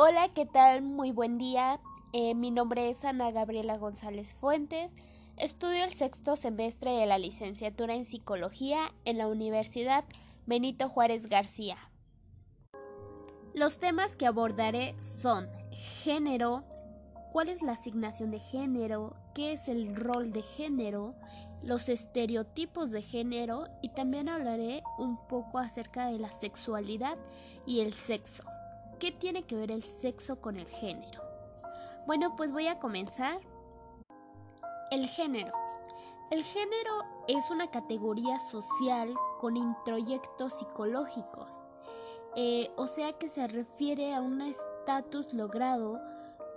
Hola, ¿qué tal? Muy buen día. Eh, mi nombre es Ana Gabriela González Fuentes. Estudio el sexto semestre de la licenciatura en psicología en la Universidad Benito Juárez García. Los temas que abordaré son género, cuál es la asignación de género, qué es el rol de género, los estereotipos de género y también hablaré un poco acerca de la sexualidad y el sexo. ¿Qué tiene que ver el sexo con el género? Bueno, pues voy a comenzar. El género. El género es una categoría social con introyectos psicológicos, eh, o sea que se refiere a un estatus logrado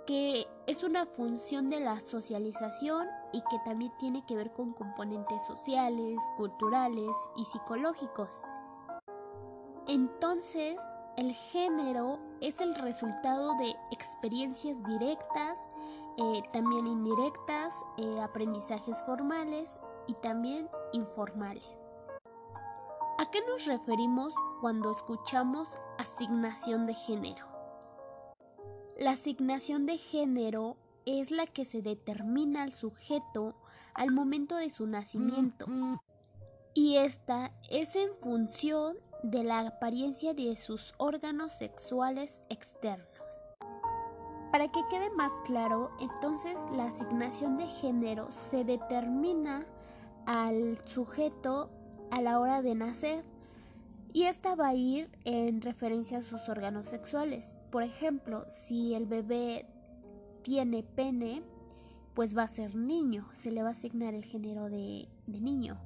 que es una función de la socialización y que también tiene que ver con componentes sociales, culturales y psicológicos. Entonces, el género es el resultado de experiencias directas, eh, también indirectas, eh, aprendizajes formales y también informales. ¿A qué nos referimos cuando escuchamos asignación de género? La asignación de género es la que se determina al sujeto al momento de su nacimiento y esta es en función de la apariencia de sus órganos sexuales externos. Para que quede más claro, entonces la asignación de género se determina al sujeto a la hora de nacer y esta va a ir en referencia a sus órganos sexuales. Por ejemplo, si el bebé tiene pene, pues va a ser niño, se le va a asignar el género de, de niño.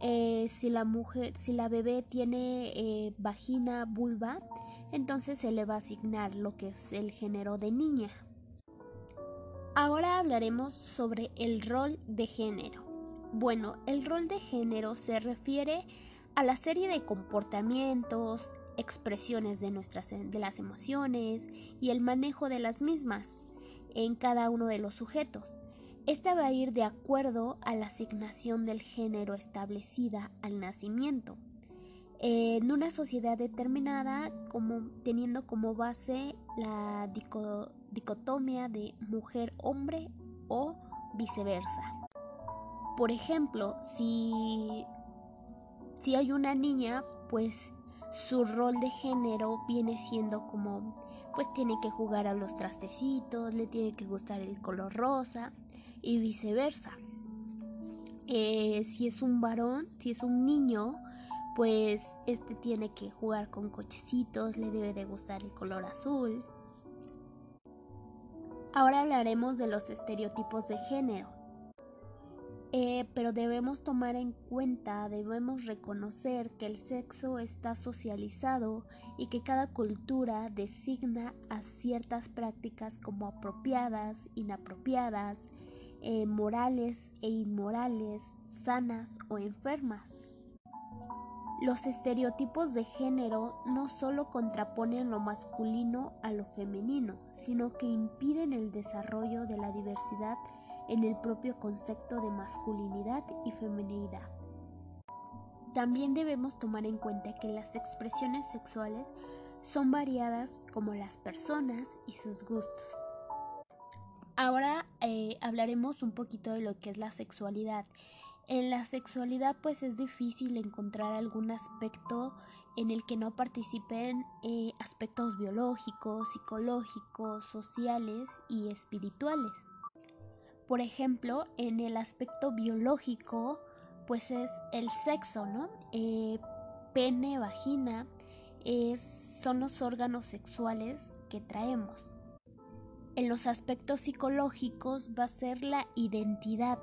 Eh, si la mujer, si la bebé tiene eh, vagina, vulva, entonces se le va a asignar lo que es el género de niña. Ahora hablaremos sobre el rol de género. Bueno, el rol de género se refiere a la serie de comportamientos, expresiones de nuestras de las emociones y el manejo de las mismas en cada uno de los sujetos. Esta va a ir de acuerdo a la asignación del género establecida al nacimiento. En una sociedad determinada, como, teniendo como base la dicotomía de mujer-hombre o viceversa. Por ejemplo, si, si hay una niña, pues su rol de género viene siendo como, pues tiene que jugar a los trastecitos, le tiene que gustar el color rosa, y viceversa. Eh, si es un varón, si es un niño, pues este tiene que jugar con cochecitos, le debe de gustar el color azul. Ahora hablaremos de los estereotipos de género. Eh, pero debemos tomar en cuenta, debemos reconocer que el sexo está socializado y que cada cultura designa a ciertas prácticas como apropiadas, inapropiadas, eh, morales e inmorales, sanas o enfermas. Los estereotipos de género no solo contraponen lo masculino a lo femenino, sino que impiden el desarrollo de la diversidad en el propio concepto de masculinidad y feminidad. También debemos tomar en cuenta que las expresiones sexuales son variadas como las personas y sus gustos. Ahora eh, hablaremos un poquito de lo que es la sexualidad. En la sexualidad pues es difícil encontrar algún aspecto en el que no participen eh, aspectos biológicos, psicológicos, sociales y espirituales. Por ejemplo, en el aspecto biológico pues es el sexo, ¿no? Eh, pene, vagina, son los órganos sexuales que traemos. En los aspectos psicológicos va a ser la identidad,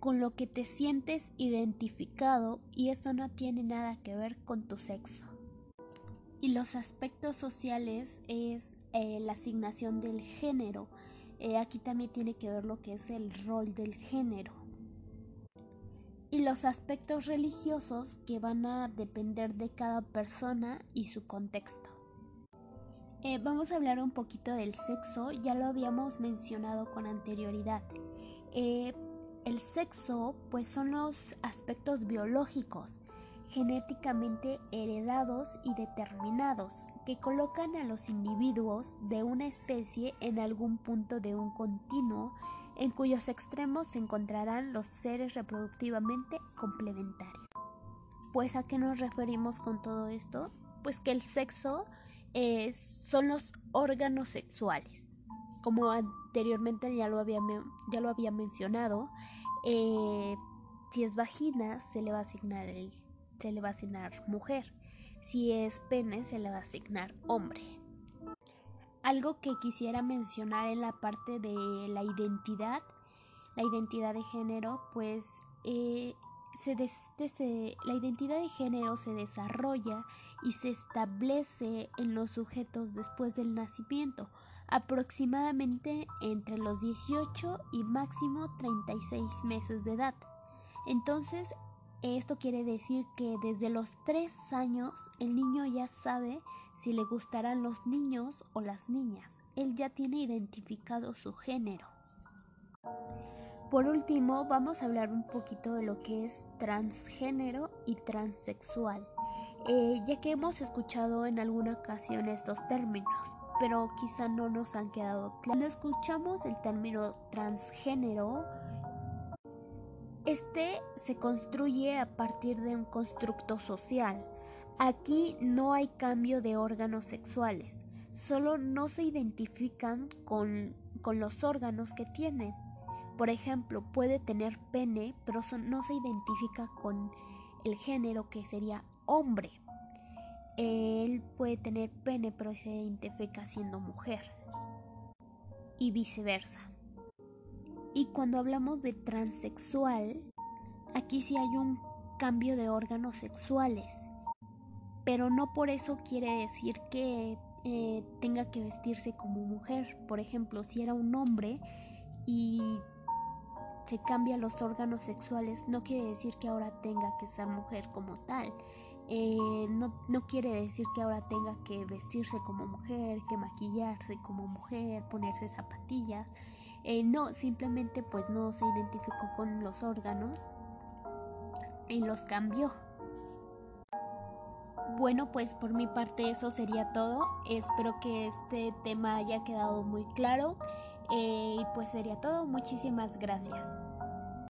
con lo que te sientes identificado y esto no tiene nada que ver con tu sexo. Y los aspectos sociales es eh, la asignación del género. Eh, aquí también tiene que ver lo que es el rol del género. Y los aspectos religiosos que van a depender de cada persona y su contexto. Eh, vamos a hablar un poquito del sexo, ya lo habíamos mencionado con anterioridad. Eh, el sexo pues son los aspectos biológicos genéticamente heredados y determinados que colocan a los individuos de una especie en algún punto de un continuo en cuyos extremos se encontrarán los seres reproductivamente complementarios. Pues a qué nos referimos con todo esto? Pues que el sexo son los órganos sexuales. Como anteriormente ya lo había, ya lo había mencionado, eh, si es vagina se le va a asignar el, se le va a asignar mujer. Si es pene se le va a asignar hombre. Algo que quisiera mencionar en la parte de la identidad, la identidad de género, pues eh, se la identidad de género se desarrolla y se establece en los sujetos después del nacimiento, aproximadamente entre los 18 y máximo 36 meses de edad. Entonces, esto quiere decir que desde los 3 años el niño ya sabe si le gustarán los niños o las niñas. Él ya tiene identificado su género. Por último, vamos a hablar un poquito de lo que es transgénero y transexual, eh, ya que hemos escuchado en alguna ocasión estos términos, pero quizá no nos han quedado claros. Cuando escuchamos el término transgénero, este se construye a partir de un constructo social. Aquí no hay cambio de órganos sexuales, solo no se identifican con, con los órganos que tienen. Por ejemplo, puede tener pene, pero no se identifica con el género que sería hombre. Él puede tener pene, pero se identifica siendo mujer. Y viceversa. Y cuando hablamos de transexual, aquí sí hay un cambio de órganos sexuales. Pero no por eso quiere decir que eh, tenga que vestirse como mujer. Por ejemplo, si era un hombre y se cambia los órganos sexuales no quiere decir que ahora tenga que ser mujer como tal. Eh, no, quiere decir que ahora tenga que vestirse como mujer, que maquillarse como mujer, ponerse zapatillas. Eh, no, simplemente pues no se identificó con los órganos y los cambió. Bueno, pues por mi parte eso sería todo. Espero que este tema haya quedado muy claro. Eh, y pues sería todo. Muchísimas gracias.